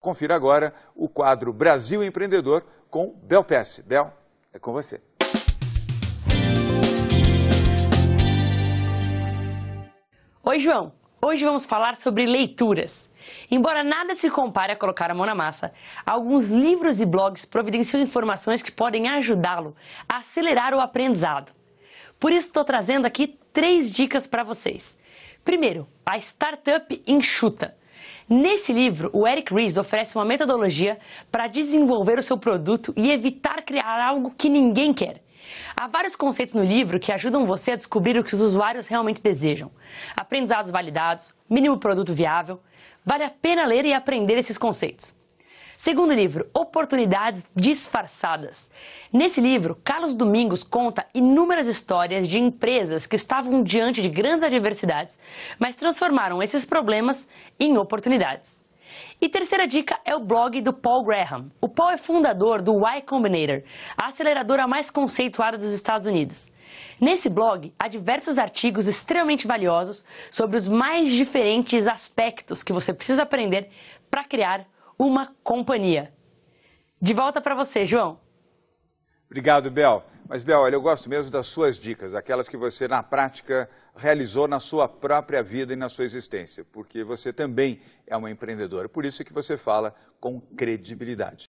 Confira agora o quadro Brasil Empreendedor com Bel Pesce. Bel, é com você. Oi, João. Hoje vamos falar sobre leituras. Embora nada se compare a colocar a mão na massa, alguns livros e blogs providenciam informações que podem ajudá-lo a acelerar o aprendizado. Por isso, estou trazendo aqui três dicas para vocês. Primeiro, a Startup Enxuta. Nesse livro, o Eric Ries oferece uma metodologia para desenvolver o seu produto e evitar criar algo que ninguém quer. Há vários conceitos no livro que ajudam você a descobrir o que os usuários realmente desejam. Aprendizados validados, mínimo produto viável. Vale a pena ler e aprender esses conceitos. Segundo livro, Oportunidades Disfarçadas. Nesse livro, Carlos Domingos conta inúmeras histórias de empresas que estavam diante de grandes adversidades, mas transformaram esses problemas em oportunidades. E terceira dica é o blog do Paul Graham. O Paul é fundador do Y Combinator, a aceleradora mais conceituada dos Estados Unidos. Nesse blog, há diversos artigos extremamente valiosos sobre os mais diferentes aspectos que você precisa aprender para criar uma companhia. De volta para você, João. Obrigado, Bel. Mas, Bel, olha, eu gosto mesmo das suas dicas, aquelas que você, na prática, realizou na sua própria vida e na sua existência, porque você também é uma empreendedora. Por isso é que você fala com credibilidade.